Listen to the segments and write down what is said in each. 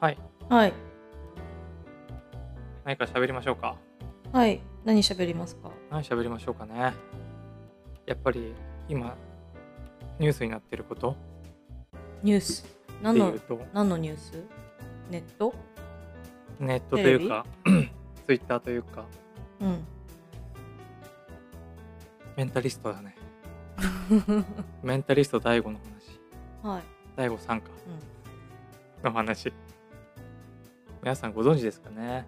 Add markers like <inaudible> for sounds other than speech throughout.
はい。はい。何か喋りましょうか？はい。何喋りますか？何喋りましょうかね。やっぱり今、ニュースになってること？っニュース？て何の何のニュース？ネット？ネットというか、<clears throat> ツイッターというか、うん。メンタリストだね。<laughs> メンタリスト DAIGO の話。はい。DAIGO さんかうん。の話。皆さんご存知ですかね？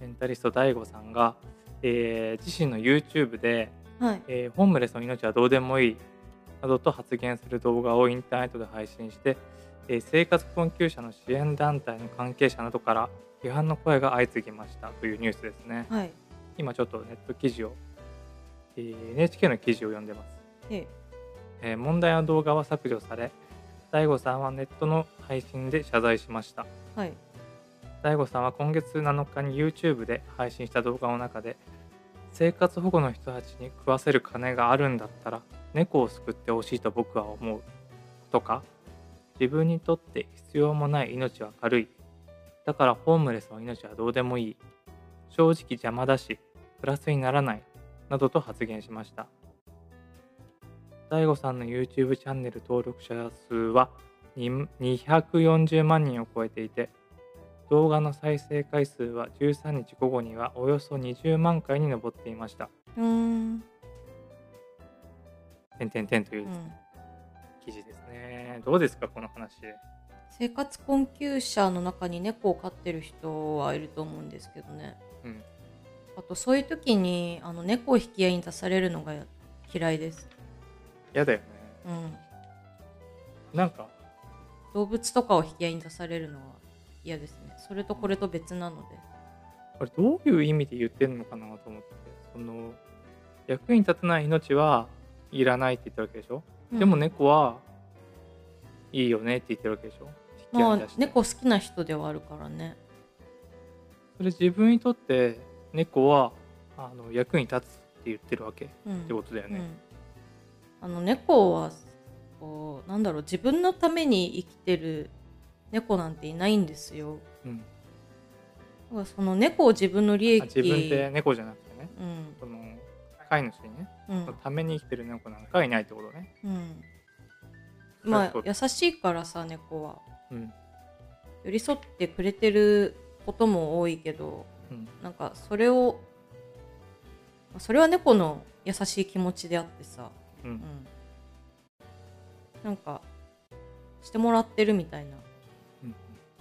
メンタリスト DAIGO さんが、えー自身の YouTube で、はい。えーホームレスの命はどうでもいいなどと発言する動画をインターネットで配信して、えー生活困窮者の支援団体の関係者などから批判の声が相次ぎましたというニュースですね。はい。今ちょっとネット記事を、えー NHK の記事を読んでます。で、えー問題の動画は削除され、DAIGO さんはネットの配信で謝罪しました。はい。DAIGO さんは今月7日に YouTube で配信した動画の中で生活保護の人たちに食わせる金があるんだったら猫を救ってほしいと僕は思う。とか自分にとって必要もない命は軽い。だからホームレスの命はどうでもいい。正直邪魔だしプラスにならない。などと発言しました。DAIGO さんの YouTube チャンネル登録者数は240万人を超えていて動画の再生回数は13日午後にはおよそ20万回に上っていました。うーん。てんてんてんといううん記事ですね。どうですか、この話。生活困窮者の中に猫を飼ってる人はいると思うんですけどね。うん。あと、そういう時に、あの、猫を引き合いに出されるのが嫌いです。嫌だよね。うん。なんか、動物とかを引き合いに出されるのは嫌ですね。それとこれと別なので。これどういう意味で言ってんのかなと思って。その、役に立たない命はいらないって言ってるわけでしょ、うんでも猫はいいよねって言ってるわけでしょ？まあ猫好きな人ではあるからねそれ自分にとって猫はあの役に立つって言ってるわけっうんてことだよね。うんあの猫はこうなんだろう自分のために生きてる猫なんていないんですようんその猫を自分の利益あ自分って猫じゃなくてね、うんその飼い主にね、うんために生きてる猫なんかはいないってことね。うんまあ優しいからさ猫はうん。寄り添ってくれてることも多いけどうん。なんかそれをまあそれは猫の優しい気持ちであってさう。うんんなんかしてもらってるみたいなうん。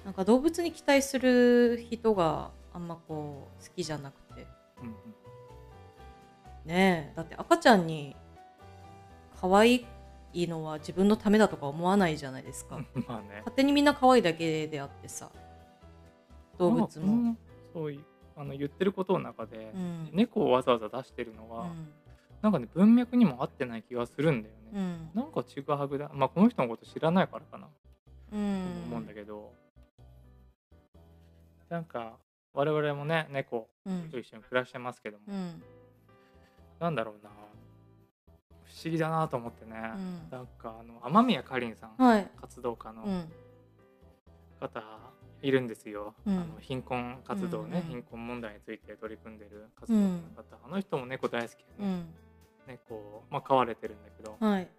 なんか動物に期待する人があんまこう好きじゃなくて。うん。ねえだって赤ちゃんに可愛いのは自分のためだとか思わないじゃないですか。う <laughs> んまあね。勝手にみんな可愛いだけであってさ。動物も、まあうんそういうあの言ってることの中で、うん。猫をわざわざ出してるのは、うん。なんかね文脈にも合ってない気がするんだよね。うん。なんかちぐはぐだ。まあこの人のこと知らないからかな、とうん。思うんだけど、なんか我々もね猫うん。と一緒に暮らしてますけども、うん。なんだろうな。不思議だなと思ってね、うん。なんかあの雨宮かりんさん、はい。活動家のうん。方いるんですよ、うん。あの貧困活動ね、うんうん貧困問題について取り組んでる活動家の方、あの人も猫大好きでね、うん。猫を、まあ、飼われてるんだけど、はい。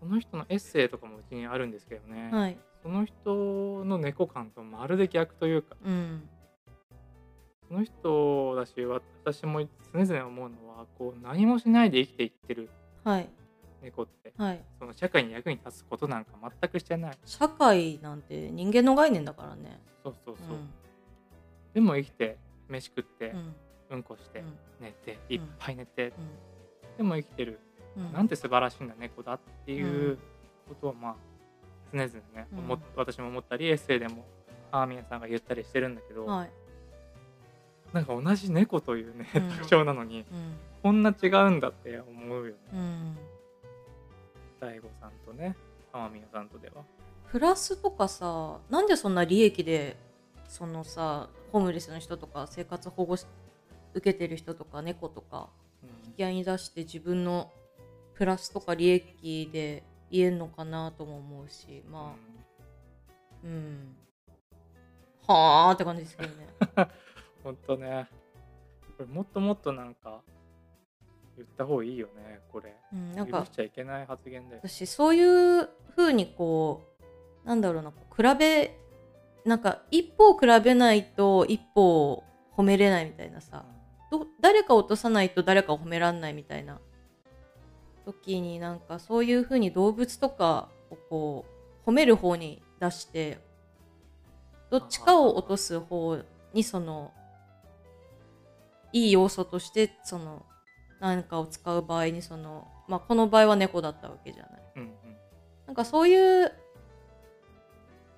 その人のエッセイとかもうちにあるんですけどね、はいその人の猫感とまるで逆というかうん。その人だし私も常々思うのはこう何もしないで生きていってるはい。猫ってはい。その社会に役に立つことなんか全くしてない。社会なんて人間の概念だからね。そうそうそう、うん。でも生きて飯食って、うん。うんこして、うん。寝ていっぱい寝て、うでも生きてる、ん。なんて素晴らしいんだ猫だっていうことはまあ常々ね、うん。私も思ったりエッセイでもアーミヤさんが言ったりしてるんだけど、はい。なんか同じ猫というね、うん。特徴なのにうん。こんな違うんだって思うよね。うん。さんとねアーミヤさんとでは。プラスとかさなんでそんな利益でそのさホームレスの人とか生活保護し受けてる人とか猫とかうん。引き合いに出して自分のプラスとか利益で言えんのかなとも思うしまあ。うん。はあって感じですけどね。ほんとね。これもっともっとなんか言った方がいいよねこれ。うんなんか許しちゃいけない発言で私そういう風にこうなんだろうな比べなんか一歩を比べないと一歩を褒めれないみたいなさ。ど誰かを落とさないと誰かを褒めらんないみたいな時になんかそういう風に動物とかをこう褒める方に出してどっちかを落とす方にそのいい要素としてその何かを使う場合にそのまあこの場合は猫だったわけじゃない。うんうん。なんかそういう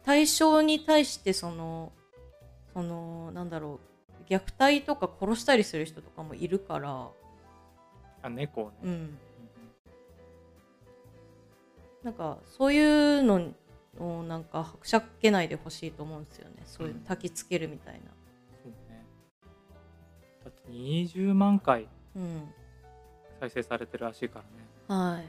対象に対してそのそのなんだろう虐待とか殺したりする人とかもいるから、あ猫をね、うん、なんかそういうのをなんかはくしゃけないでほしいと思うんですよね。そういううん。焚きつけるみたいな。そうね。だって20万回うん、再生されてるらしいからね。はい、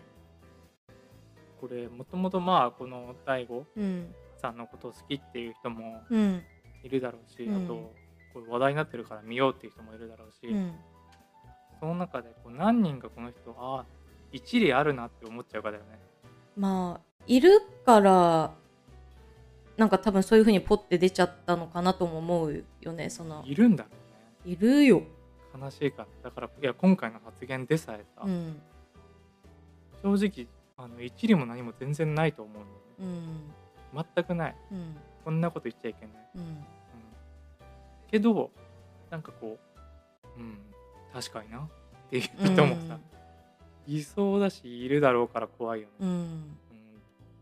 これもともとまあこの大悟うん。さんのことを好きっていう人もうん。いるだろうし、うん。あとこれ話題になってるから見ようっていう人もいるだろうし、うん。その中でこう何人がこの人ああ一理あるなって思っちゃうかだよねまあいるからなんか多分そういう風にポッて出ちゃったのかなとも思うよねその。いるんだろうね。いるよ。悲しいからだから。いや今回の発言でさえさ、うん。正直あの一理も何も全然ないと思うんだよね。うん。全くない。うん。こんなこと言っちゃいけない、うん。うん、けどなんかこううん確かになっていう人もさ、いそうだしいるだろうから怖いよね、うん。うん、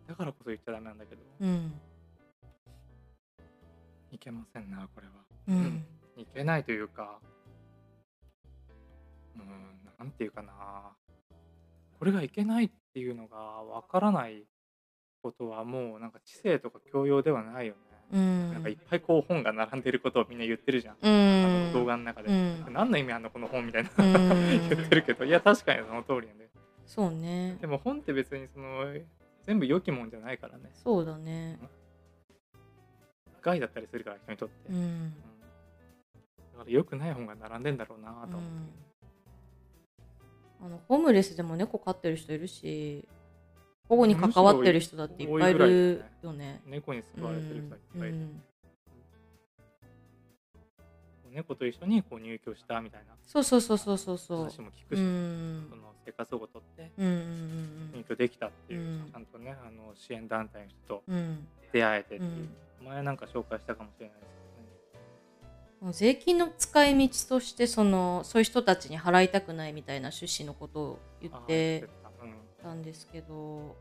だからこそ言っちゃダメなんだけど。うん。いけませんなこれは。うん。いけないというかうんなんていうかな。これがいけないっていうのがわからないことはもうなんか知性とか教養ではないよね、うん。なんかいっぱいこう本が並んでることをみんな言ってるじゃん、うあんの動画の中で、うん。何の意味あんのこの本みたいな、うん。<laughs> 言ってるけどいや確かにその通りなんでそうね。でも本って別にその全部良きもんじゃないからね。そうだね。害だったりするから人にとって、ううん。んだから良くない本が並んでんだろうなと思って、あのホームレスでも猫飼ってる人いるし保護に関わってる人だっていっぱいいるよね。猫に救われてる人がいっうぱいいる、ん。猫と一緒にこう入居したみたいなそうそうそうそうそうそう。話も聞くうし、ん。その生活保護取って入居できたっていう、うん。ちゃんとねあの支援団体の人と出会えてっていう、うん。前なんか紹介したかもしれないです税金の使い道としてそのそういう人たちに払いたくないみたいな趣旨のことを言ってた。ん。ですけど。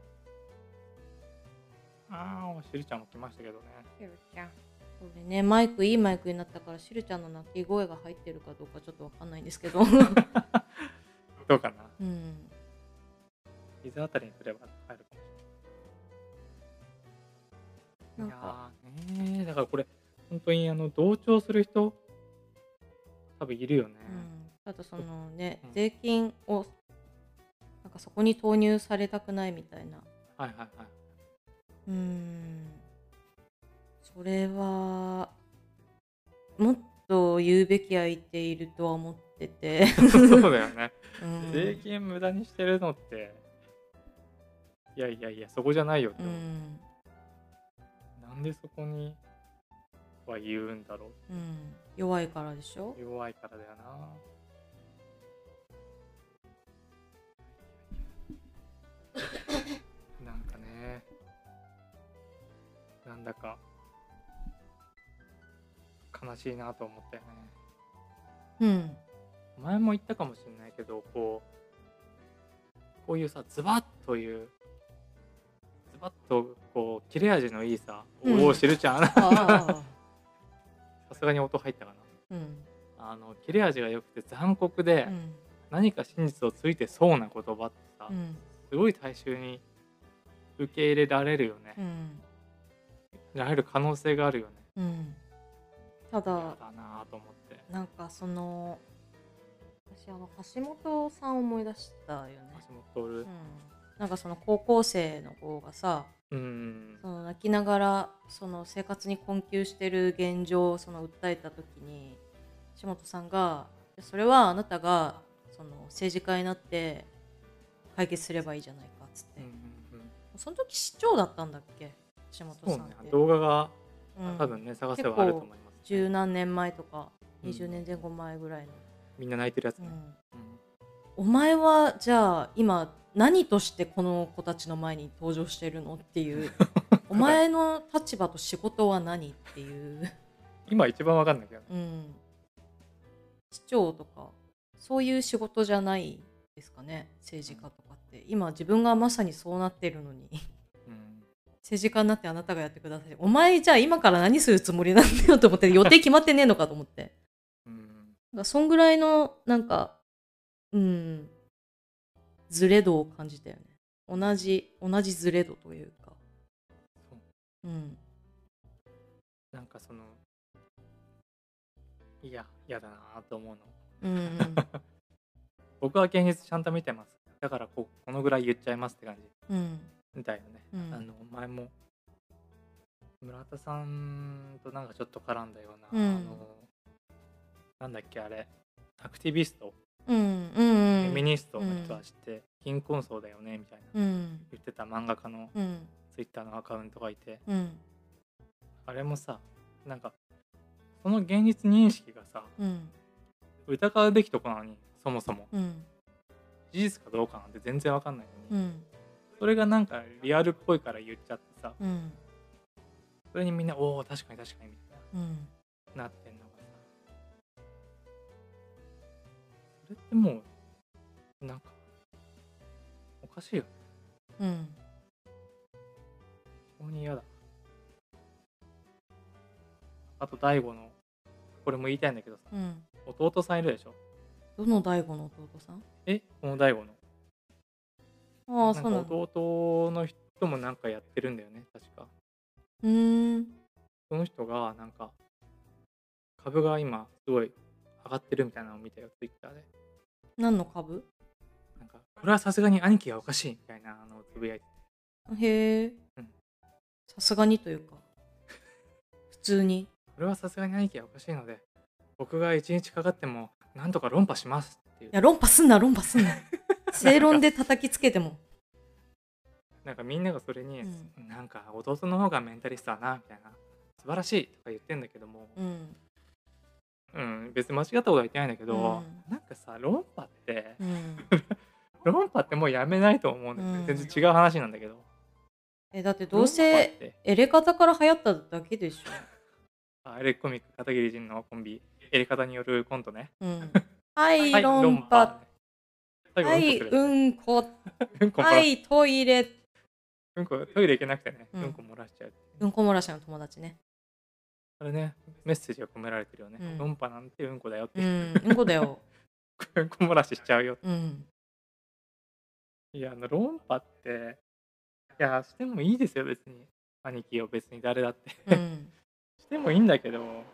たうんああしるちゃんも来ましたけどね。これね。マイクいいマイクになったからしるちゃんの鳴き声が入ってるかどうかちょっとわかんないんですけど。<laughs> どうかな？うん。膝あたりにすれば入るかもしれない。いなんか。やーねー。だからこれ本当にあの同調する人多分いるよね、うん、あとそのね、うん。税金をなんかそこに投入されたくないみたいな。はいはいはい。うーん。それはもっと言うべき相手いるとは思ってて、そうだよね。<laughs> うん、税金無駄にしてるのっていやいやいやそこじゃないよってう、ん、なんでそこには言うんだろう。ん、弱いからでしょ？う弱いからだよな。<laughs> なんかね。なんだか。悲しいなと思ったよね。うん。前も言ったかもしれないけどこうこういうさズバッというズバッとこう切れ味のいいさ、うん。おお知るちゃんさすがに音入ったかうん。なあの切れ味が良くて残酷で、うん。何か真実をついてそうな言葉ってさ、うん。すごい大衆に受け入れられるよね。う、ん。られる可能性があるよね。うん。た嫌だだなと思って。なんかその私あの橋本さんを思い出したよね。橋本徹、うんなんかその高校生の子がさうん。その泣きながらその生活に困窮してる現状をその訴えた時に岸本さんが「それはあなたがその政治家になって解決すればいいじゃないか」っつって、うんうんうん。その時市長だったんだっけ？岸本さんって、動画がうん。多分ね、探せばあると思います、十何年前とかうん。20年前後前ぐらいの、みんな泣いてるやつね、うんうん。お前はじゃあ今何としてこの子たちの前に登場してるのっていう <laughs> お前の立場と仕事は何っていう、今一番わかんないけどねうん、市長とかそういう仕事じゃないですかね政治家とかって。今自分がまさにそうなってるのに。うん。政治家になってあなたがやってください。お前じゃあ今から何するつもりなんだよと思って予定決まってねえのかと思って。うん。そんぐらいのなんかうんズレ度を感じたよね。同じ同じズレ度というか。そう。うん。なんかそのいや嫌だなと思うの。うんうん。<laughs> 僕は現実ちゃんと見てます。だからここのぐらい言っちゃいますって感うん。じだよね、うん。あの前も村田さんとなんかちょっと絡んだような、うん。あのなんだっけあれ。アクティビスト、うんうんフェミニストの人うんは知って、貧困層だよねみたいなうん。言ってた漫画家のうん。ツイッターのアカウントがいてうん。あれもさなんかその現実認識がさうん。疑うべきとこなのにそもそも。うん。事実かどうかなんて全然わかんないのに、うん。それがなんかリアルっぽいから言っちゃってさうん。それにみんなおお確かに確かにみたいうん。ななってんのれってもうなんかおかしいよね。うん。非常に嫌だ。あと大悟のこれも言いたいんだけどさ。うん。弟さんいるでしょ？どの大悟の弟さん？え？この大悟の。ああそうなの弟の人もなんかやってるんだよね確か。うーん。その人がなんか株が今すごい上がってるみたいなのを見たよツイッターで。何の株？なんかこれはさすがに兄貴がおかしいみたいなのをつぶやいてて。へえ。うん。さすがにというか。<laughs> 普通に。これはさすがに兄貴がおかしいので僕が一日かかってもなんとか論破しますっていう。いや論破すんな論破すんな。<laughs> 正論で叩きつけても。なんかみんながそれに、うなんか弟の方がメンタリストだなみたいな。素晴らしいとか言ってんだけども、うんうん、別に間違ったことは言ってないんだけど、うん。なんかさ論破ってうん。<laughs> 論破ってもうやめないと思うんだよね、うん。全然違う話なんだけど。えだってどうせて。エレカタから流行っただけでし <laughs> あエレコミック片桐仁のコンビ。エレカタによるコントね。ょ、うん、<laughs> はい、はい論破。はいうんこうんこ。はいトイレ。うんこトイレ行けなくてね、ううんん、こ漏らしちゃう。うんこ漏らしの友達ねあれねメッセージが込められてるよね、うん。論破なんてうんこだよって、ううん、んうんこだよ。<laughs> うんこ漏らししちゃうようん。いやあの論破っていやしてもいいですよ別に。兄貴を別に誰だって。うん。<laughs> してもいいんだけど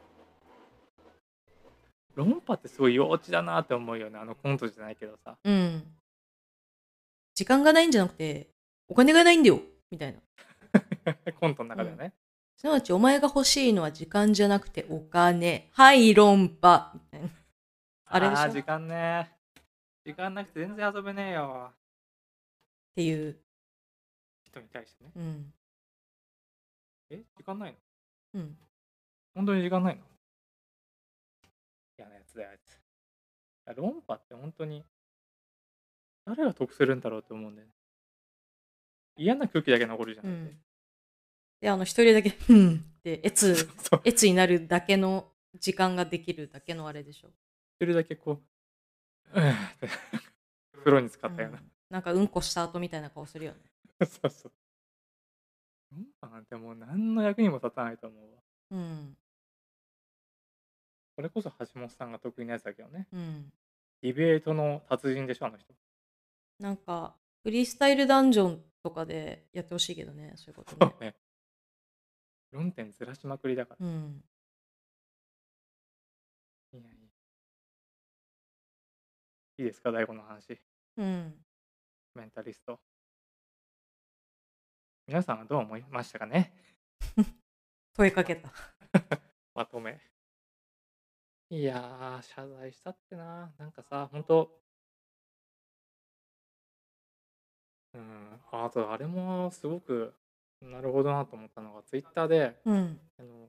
論破ってすごい幼稚だなって思うよね。あのコントじゃないけどさ。うん。時間がないんじゃなくてお金がないんだよみたいな。<laughs> コントの中ではね、すなわちお前が欲しいのは時間じゃなくてお金。はい論破。みたいなあれでしょ？ー時間ね。時間なくて全然遊べねえよ。っていう。人に対してね。うん。え？時間ないの？うん。本当に時間ないの？嫌なやつだよあいつ。論破って本当に誰が得するんだろうって思うんだよね。嫌な空気だけ残るじゃん、うんであの一人だけ「うん」ってエツそう。エツになるだけの時間ができるだけのあれでしょ、一人だけこううんって風呂に使ったような、うん。なんかうんこした後みたいな顔するよね。<laughs> そうそう。論破な。んてもう何の役にも立たないと思うわ。うん。それこそ橋本さんが得意なやつだけどね。うん。ディベートの達人でしょあの人。なんかフリースタイルダンジョンとかでやってほしいけどねそういうことね。ね論点ずらしまくりだから。うん。いやいや。いいですか？大悟の話。うん。メンタリスト。皆さんはどう思いましたかね？<laughs> 問いかけた。<laughs> まとめ。いやー、謝罪したってな、なんかさ、ほんとうん、あとあれもすごく、なるほどなと思ったのが、ツイッターで、うん。あの、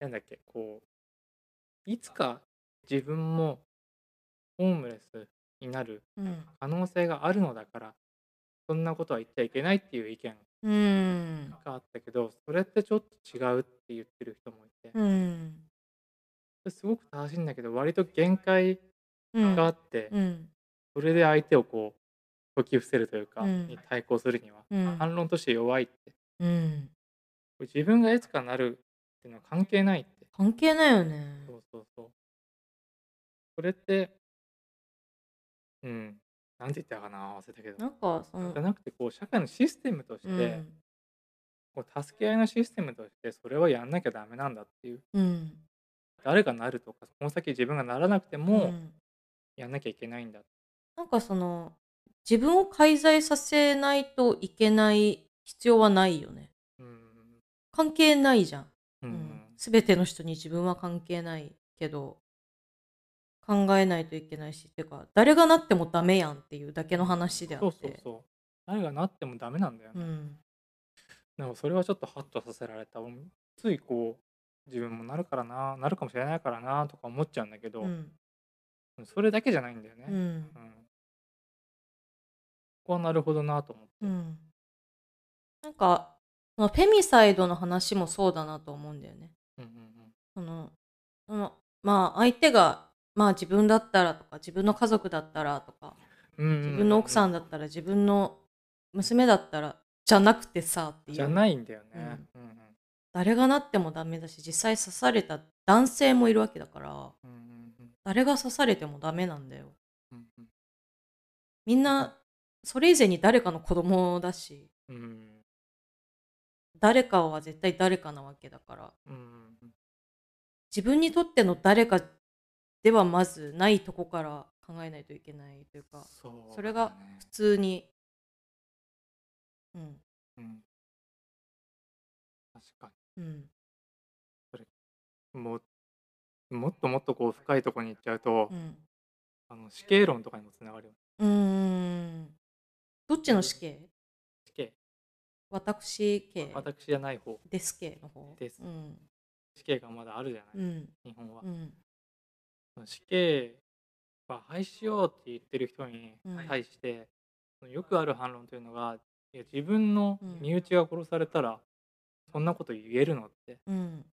なんだっけ、こう、いつか自分もホームレスになるうん。可能性があるのだから、そんなことは言っちゃいけないっていう意見。があったけど、それってちょっと違うって言ってる人もいて、うん。すごく正しいんだけど、割と限界うん。があって、うん。それで相手をこう解き伏せるというか、うんに対抗するには、うん。反論として弱いって。うん。自分がいつかなるっていうのは関係ないって。関係ないよね。そうそうそう。それって、うん、なんて言ったかな、忘れたけど。なんか、そのじゃ、なくて、こう、社会のシステムとして、うん。こう助け合いのシステムとして、それはやんなきゃダメなんだっていう。うん。誰がなるとか、この先自分がならなくてうも、ん。やんなきゃいけないんだ。なんかその、自分を介在させないといけない必要はないよね。うん。関係ないじゃん。ううんん。すべての人に自分は関係ないけど、考えないといけないし、っていうか、誰がなってもダメやんっていうだけの話であそうって。そうそう。誰がなってもダメなんだよね。うん。でもそれはちょっとハッとさせられた。ついこう、自分もなるからな、なるかもしれないからなとか思っちゃうんだけど、うん。それだけじゃないんだよね。うん。うん。はなるほどなと思って。うん。なんか、フェミサイドの話もそうだなと思うんだよね。うんうんその、そのまあ相手が、まあ自分だったらとか、自分の家族だったらとか、うん。うんうんうん自分の奥さんだったら、自分の娘だったら、じゃなくてさっていう。じゃないんだよね。うんうん誰がなってもダメだし、実際刺された男性もいるわけだから、うんうん誰が刺されてもダメなんだよ。うんうんみんな、それ以前に誰かの子供だし、うん。うん誰かは絶対誰かなわけだから、うん。うん自分にとっての誰かではまずないとこから考えないといけないというか、そね。それが普通に、うん、うん。確かうん、にもうもっともっとこう深いところに行っちゃうと、うん。あの死刑論とかにもつながるようーん。どっちの死刑？死刑私刑私じゃない方です刑の方ですうん。死刑がまだあるじゃない、うん。日本はう、ん。死刑は廃止しようって言ってる人にうん対して、よくある反論というのがいや自分のうん身内が殺されたら、そんなこと言えるのってうん。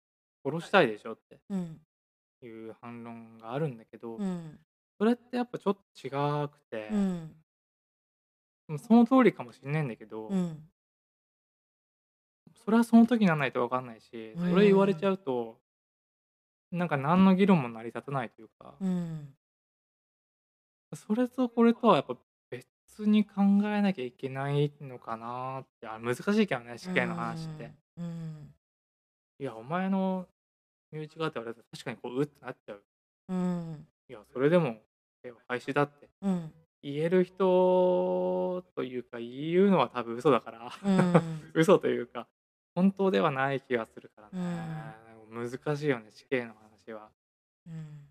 殺したいでしょってうん。いう反論があるんだけど、うん。それってやっぱちょっと違くて、その通りかもしれないんだけど、うん。それはその時にならないと分かんないし、うんそれ言われちゃうとなんか何の議論も成り立たないというか、うん。それとこれとはやっぱ別に考えなきゃいけないのかなってあ難しいけどね死刑の話って、うん。いやお前の身内がって言われたら確かにこううってなっちゃううん。いやそれでも廃止だってうん。言える人というか言うのは多分嘘だから、うん。<laughs> 嘘というか本当ではない気がするからね、難しいよね死刑の話はうん。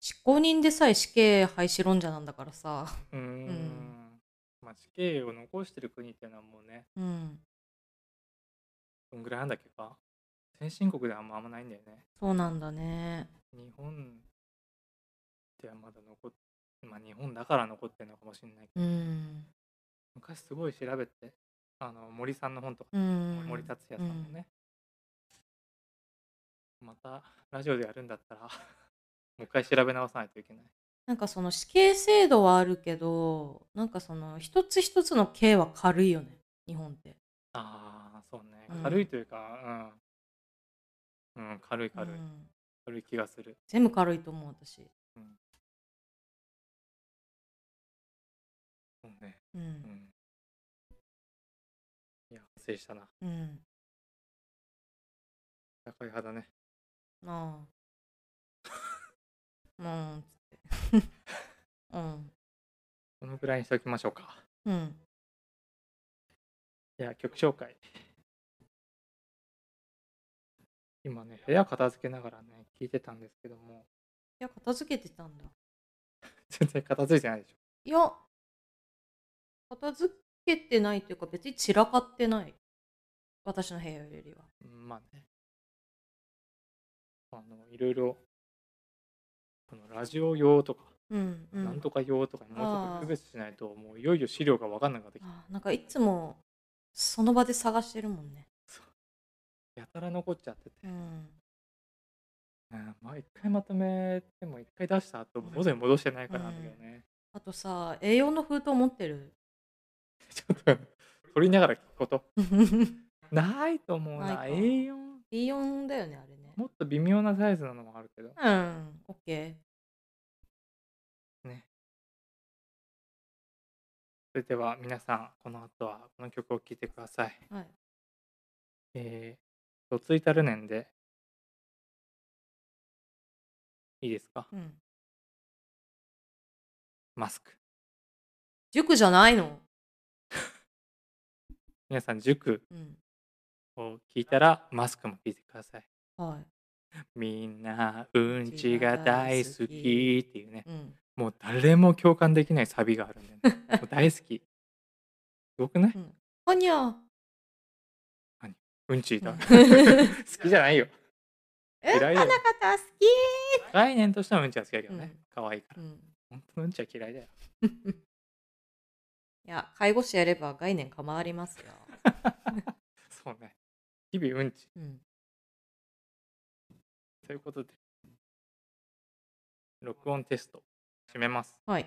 執行人でさえ死刑廃止論者なんだからさ。うーんんまあ死刑を残してる国っていうのはもうねうん。どんぐらいなんだっけか先進国ではあんまあんまないんだよねそうなんだね。日本ではまだ残っまあ日本だから残ってるのかもしれないけど、うん。昔すごい調べてあの森さんの本とか、うん。森達也さんのね、またラジオでやるんだったらもう一回調べ直さないといけない。なんかその死刑制度はあるけど、なんかその一つ一つの刑は軽いよね、日本って。ああそうね。うん。軽いというかうん、うん、軽い軽い、うん。軽い気がする。全部軽いと思う、私。そうねう。うんんいや反省したなうん。高い派だねな <laughs> あ。うん。つって。<laughs> うん。このぐらいにしておきましょうかうん。いや、曲紹介。今ね、部屋片付けながらね、聞いてたんですけども、いや、片付けてたんだ。全然片付いてないでしょ。いや、片付けてないというか、別に散らかってない。私の部屋よりは。うんまあね。あの、いろいろ、このラジオ用とか、うんうん。なんとか用とかにもうちょっと区別しないと、もういよいよ資料が分かんなくなってきて、あなんかいつもその場で探してるもんね。やたら残っちゃってて、うん。うんまあ一回まとめても一回出した後、元に戻してないからなんだけどね。あとさ、A4 の封筒持ってる。ちょっと、取りながら聞くこと。<laughs> ないと思うな。ないか A4、B4 だよね、あれね。もっと微妙なサイズなのもあるけど。うん、オッケね。それでは皆さん、この後はこの曲を聴いてください。ー。はい。えー、とついたる年で、いいですか？うん。マスク。塾じゃないの？皆さん、塾うん。を聞いたら、マスクも聞いてください。はい。みんな、うんちが大好きっていうね、うん。もう誰も共感できないサビがあるんだよね。<laughs> もう大好き。すごくない？うん。はにゃ。うんちだ。うん <laughs> 好きじゃないよ。え、<laughs> 嫌いだよあなた好き概念としてはうんちは好きだけどね。うん可愛いから。うん。本当のうんちは嫌いだよ。いや、介護士やれば概念変わりますよ。そうね。日々うんち。うん。ということで、録音テスト、締めます。はい。